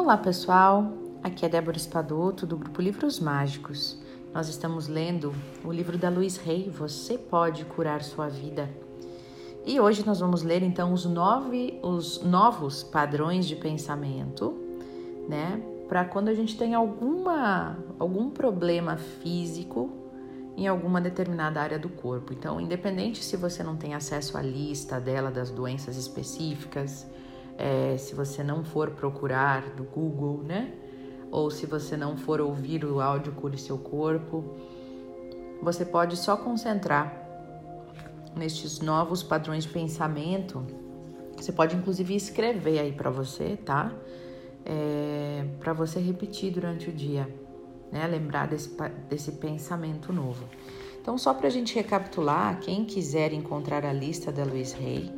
Olá pessoal, aqui é Débora Espadoto do grupo Livros Mágicos. Nós estamos lendo o livro da Luiz Rey, Você Pode Curar Sua Vida. E hoje nós vamos ler então os, nove, os novos padrões de pensamento, né? Para quando a gente tem alguma, algum problema físico em alguma determinada área do corpo. Então, independente se você não tem acesso à lista dela das doenças específicas, é, se você não for procurar do Google, né? Ou se você não for ouvir o áudio Cure Seu Corpo, você pode só concentrar nestes novos padrões de pensamento. Você pode inclusive escrever aí para você, tá? É, para você repetir durante o dia, né? Lembrar desse, desse pensamento novo. Então, só para a gente recapitular, quem quiser encontrar a lista da Luiz Rey,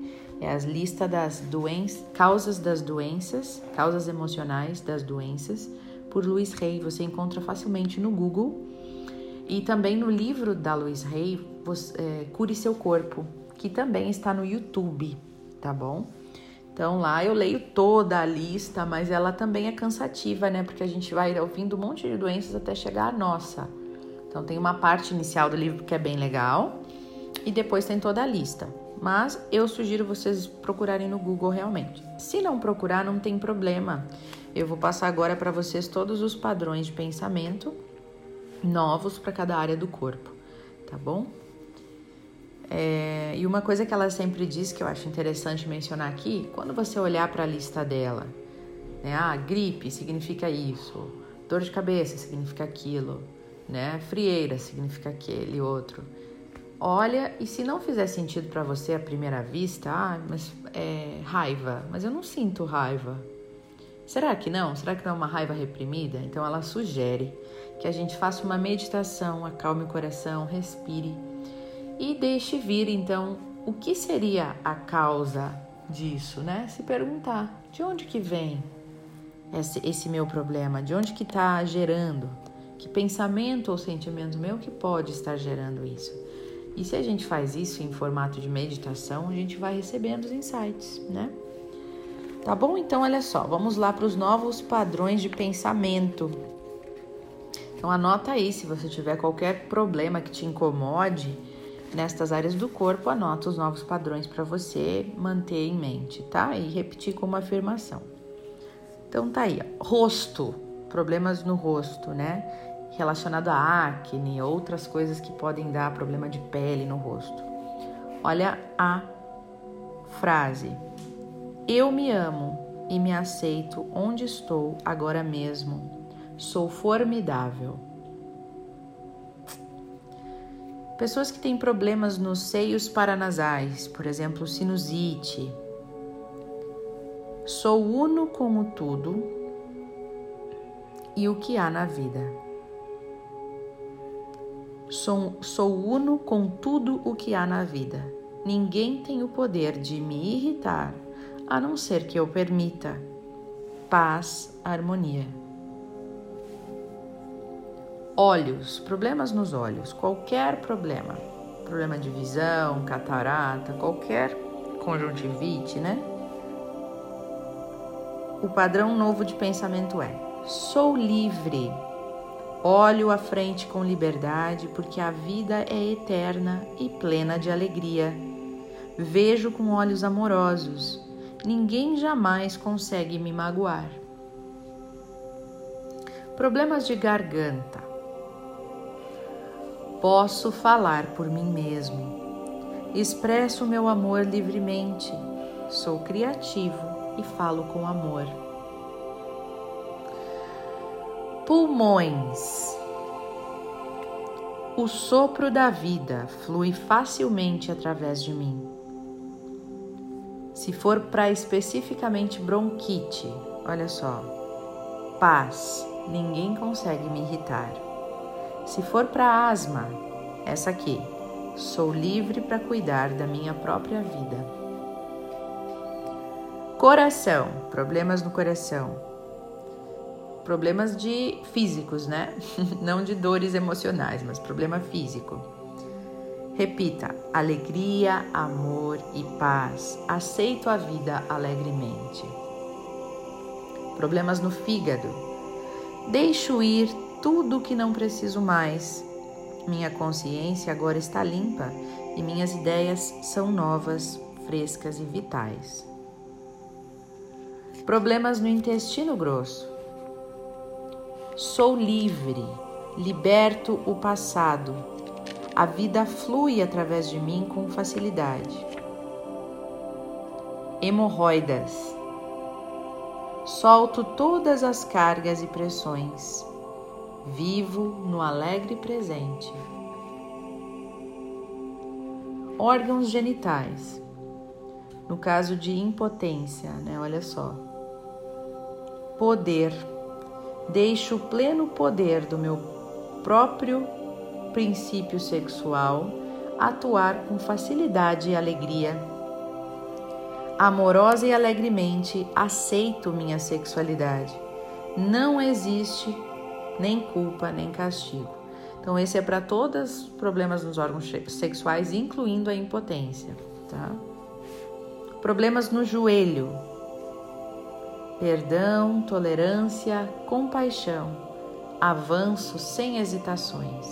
é a lista das doenças, causas das doenças, causas emocionais das doenças, por Luiz Rey. Você encontra facilmente no Google e também no livro da Luiz Rey, é, Cure Seu Corpo, que também está no YouTube, tá bom? Então lá eu leio toda a lista, mas ela também é cansativa, né? Porque a gente vai ouvindo um monte de doenças até chegar à nossa. Então tem uma parte inicial do livro que é bem legal e depois tem toda a lista mas eu sugiro vocês procurarem no Google realmente. Se não procurar, não tem problema. Eu vou passar agora para vocês todos os padrões de pensamento novos para cada área do corpo, tá bom? É, e uma coisa que ela sempre diz que eu acho interessante mencionar aqui, quando você olhar para a lista dela, né? Ah, gripe significa isso, dor de cabeça significa aquilo, né? Frieira significa aquele outro. Olha, e se não fizer sentido para você à primeira vista, ah, mas é raiva, mas eu não sinto raiva. Será que não? Será que não é uma raiva reprimida? Então ela sugere que a gente faça uma meditação, acalme o coração, respire e deixe vir então o que seria a causa disso, né? Se perguntar de onde que vem esse, esse meu problema, de onde que está gerando, que pensamento ou sentimento meu que pode estar gerando isso. E se a gente faz isso em formato de meditação, a gente vai recebendo os insights, né? Tá bom? Então, olha só, vamos lá para os novos padrões de pensamento. Então, anota aí, se você tiver qualquer problema que te incomode nestas áreas do corpo, anota os novos padrões para você manter em mente, tá? E repetir como afirmação. Então, tá aí, ó. rosto, problemas no rosto, né? Relacionado a acne, outras coisas que podem dar problema de pele no rosto. Olha a frase: Eu me amo e me aceito onde estou agora mesmo. Sou formidável. Pessoas que têm problemas nos seios paranasais, por exemplo, sinusite. Sou uno com o tudo e o que há na vida. Sou, sou uno com tudo o que há na vida. Ninguém tem o poder de me irritar, a não ser que eu permita. Paz, harmonia. Olhos, problemas nos olhos, qualquer problema, problema de visão, catarata, qualquer conjuntivite, né? O padrão novo de pensamento é: sou livre Olho à frente com liberdade, porque a vida é eterna e plena de alegria. Vejo com olhos amorosos. Ninguém jamais consegue me magoar. Problemas de garganta. Posso falar por mim mesmo. Expresso meu amor livremente. Sou criativo e falo com amor pulmões. O sopro da vida flui facilmente através de mim. Se for para especificamente bronquite, olha só, paz, ninguém consegue me irritar. Se for para asma, essa aqui, sou livre para cuidar da minha própria vida. Coração, problemas no coração problemas de físicos, né? Não de dores emocionais, mas problema físico. Repita: alegria, amor e paz. Aceito a vida alegremente. Problemas no fígado. Deixo ir tudo o que não preciso mais. Minha consciência agora está limpa e minhas ideias são novas, frescas e vitais. Problemas no intestino grosso. Sou livre, liberto o passado. A vida flui através de mim com facilidade. Hemorroidas. Solto todas as cargas e pressões. Vivo no alegre presente. Órgãos genitais. No caso de impotência, né? Olha só. Poder deixo o pleno poder do meu próprio princípio sexual atuar com facilidade e alegria. Amorosa e alegremente aceito minha sexualidade. Não existe nem culpa nem castigo. Então, esse é para todos os problemas nos órgãos sexuais, incluindo a impotência. Tá? Problemas no joelho, perdão, tolerância, compaixão, avanço sem hesitações.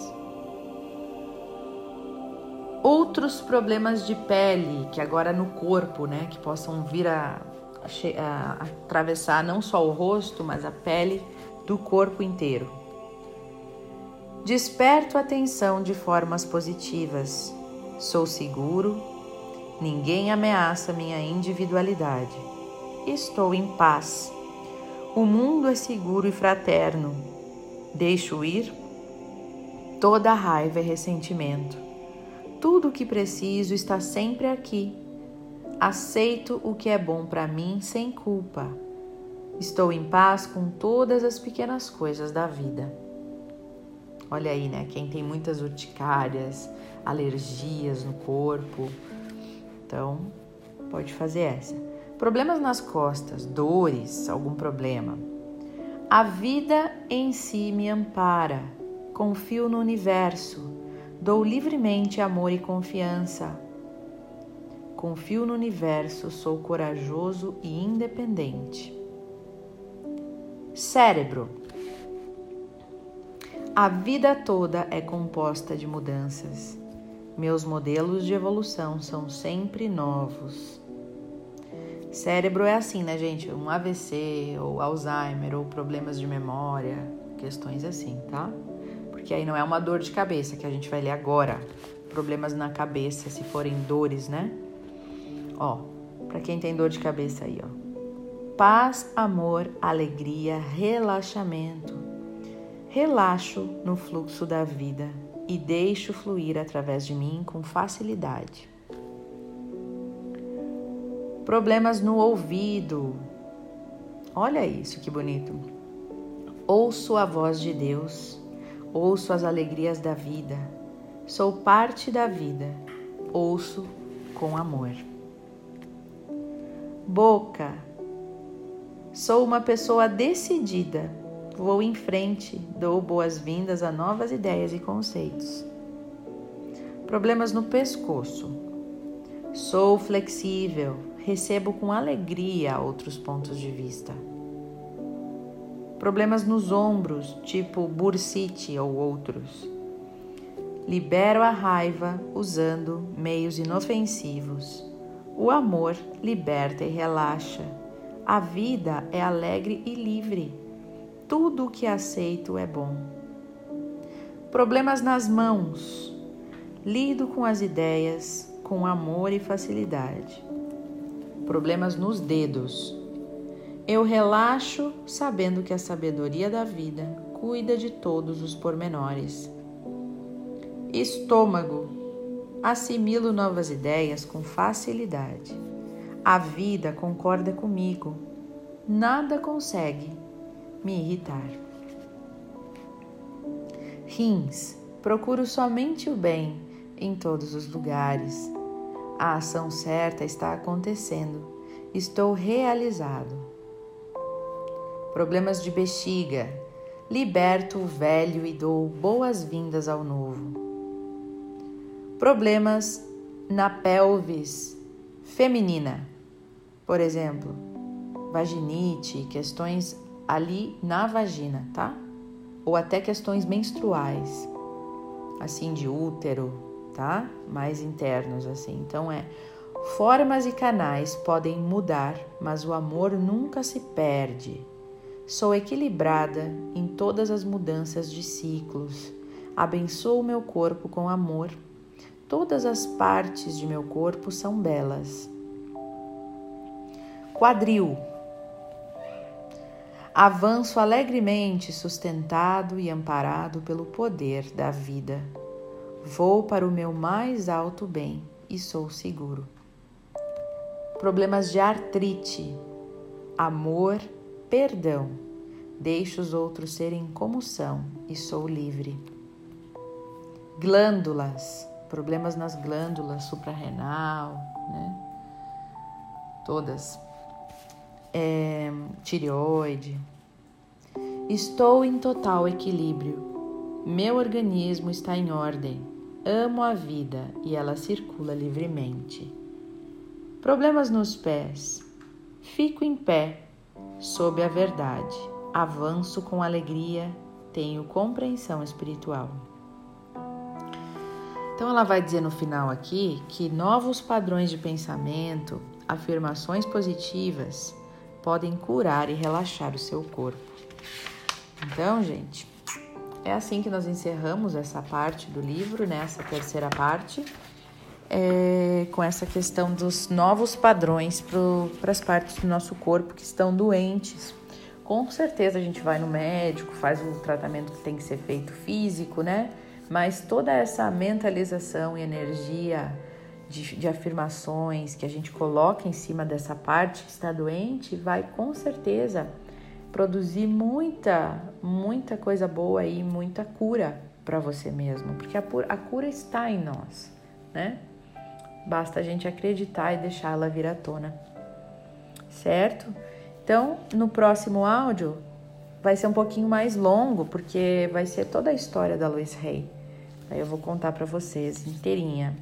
Outros problemas de pele, que agora no corpo, né, que possam vir a, a, a atravessar não só o rosto, mas a pele do corpo inteiro. Desperto atenção de formas positivas. Sou seguro, ninguém ameaça minha individualidade estou em paz. O mundo é seguro e fraterno. Deixo ir toda raiva e ressentimento. Tudo o que preciso está sempre aqui. Aceito o que é bom para mim sem culpa. Estou em paz com todas as pequenas coisas da vida. Olha aí, né? Quem tem muitas urticárias, alergias no corpo, então pode fazer essa. Problemas nas costas, dores, algum problema. A vida em si me ampara. Confio no universo. Dou livremente amor e confiança. Confio no universo, sou corajoso e independente. Cérebro. A vida toda é composta de mudanças. Meus modelos de evolução são sempre novos. Cérebro é assim, né, gente? Um AVC, ou Alzheimer, ou problemas de memória, questões assim, tá? Porque aí não é uma dor de cabeça que a gente vai ler agora. Problemas na cabeça, se forem dores, né? Ó, para quem tem dor de cabeça aí, ó. Paz, amor, alegria, relaxamento. Relaxo no fluxo da vida e deixo fluir através de mim com facilidade problemas no ouvido. Olha isso que bonito. Ouço a voz de Deus, ouço as alegrias da vida, sou parte da vida, ouço com amor. Boca, sou uma pessoa decidida, vou em frente, dou boas-vindas a novas ideias e conceitos. Problemas no pescoço, sou flexível, recebo com alegria outros pontos de vista. Problemas nos ombros, tipo bursite ou outros. Libero a raiva usando meios inofensivos. O amor liberta e relaxa. A vida é alegre e livre. Tudo o que aceito é bom. Problemas nas mãos. Lido com as ideias com amor e facilidade problemas nos dedos. Eu relaxo sabendo que a sabedoria da vida cuida de todos os pormenores. Estômago. Assimilo novas ideias com facilidade. A vida concorda comigo. Nada consegue me irritar. Rins. Procuro somente o bem em todos os lugares a ação certa está acontecendo. Estou realizado. Problemas de bexiga. Liberto o velho e dou boas-vindas ao novo. Problemas na pelvis feminina. Por exemplo, vaginite, questões ali na vagina, tá? Ou até questões menstruais, assim de útero, tá? Mais internos assim. Então é formas e canais podem mudar, mas o amor nunca se perde. Sou equilibrada em todas as mudanças de ciclos. Abençoo meu corpo com amor. Todas as partes de meu corpo são belas. Quadril. Avanço alegremente, sustentado e amparado pelo poder da vida. Vou para o meu mais alto bem e sou seguro. Problemas de artrite, amor, perdão. Deixo os outros serem como são e sou livre. Glândulas, problemas nas glândulas suprarrenal, né? Todas é, tireoide. Estou em total equilíbrio. Meu organismo está em ordem. Amo a vida e ela circula livremente. Problemas nos pés. Fico em pé, sob a verdade. Avanço com alegria, tenho compreensão espiritual. Então ela vai dizer no final aqui que novos padrões de pensamento, afirmações positivas podem curar e relaxar o seu corpo. Então, gente, é assim que nós encerramos essa parte do livro, né? terceira parte, é, com essa questão dos novos padrões para as partes do nosso corpo que estão doentes. Com certeza a gente vai no médico, faz o tratamento que tem que ser feito físico, né? Mas toda essa mentalização e energia de, de, afirmações que a gente coloca em cima dessa parte que está doente vai com certeza produzir muita, muita coisa boa e muita cura para você mesmo, porque a, a, cura está em nós, né? Basta a gente acreditar e deixá-la vir à tona, certo? Então, no próximo áudio vai ser um pouquinho mais longo, porque vai ser toda a história da Luiz Rey. Aí eu vou contar para vocês inteirinha.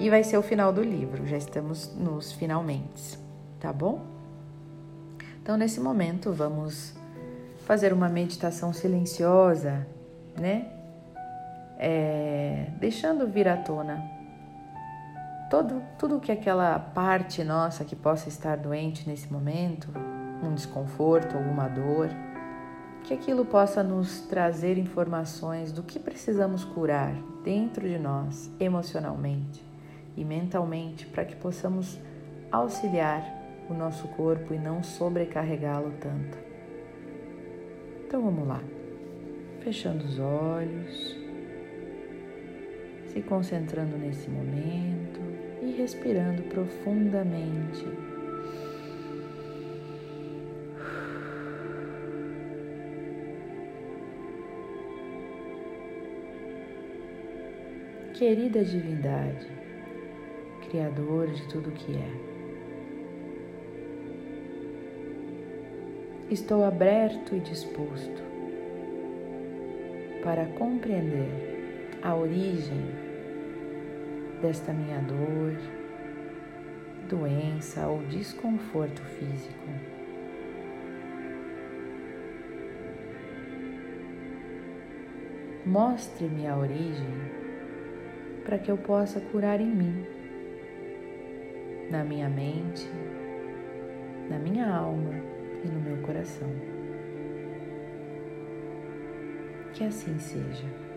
E vai ser o final do livro, já estamos nos finalmente, tá bom? Então, nesse momento, vamos fazer uma meditação silenciosa, né? É, deixando vir à tona todo, tudo que aquela parte nossa que possa estar doente nesse momento, um desconforto, alguma dor, que aquilo possa nos trazer informações do que precisamos curar dentro de nós, emocionalmente e mentalmente para que possamos auxiliar o nosso corpo e não sobrecarregá-lo tanto. Então vamos lá, fechando os olhos, se concentrando nesse momento e respirando profundamente. Querida divindade, Criador de tudo que é. Estou aberto e disposto para compreender a origem desta minha dor, doença ou desconforto físico. Mostre-me a origem para que eu possa curar em mim na minha mente, na minha alma e no meu coração. Que assim seja.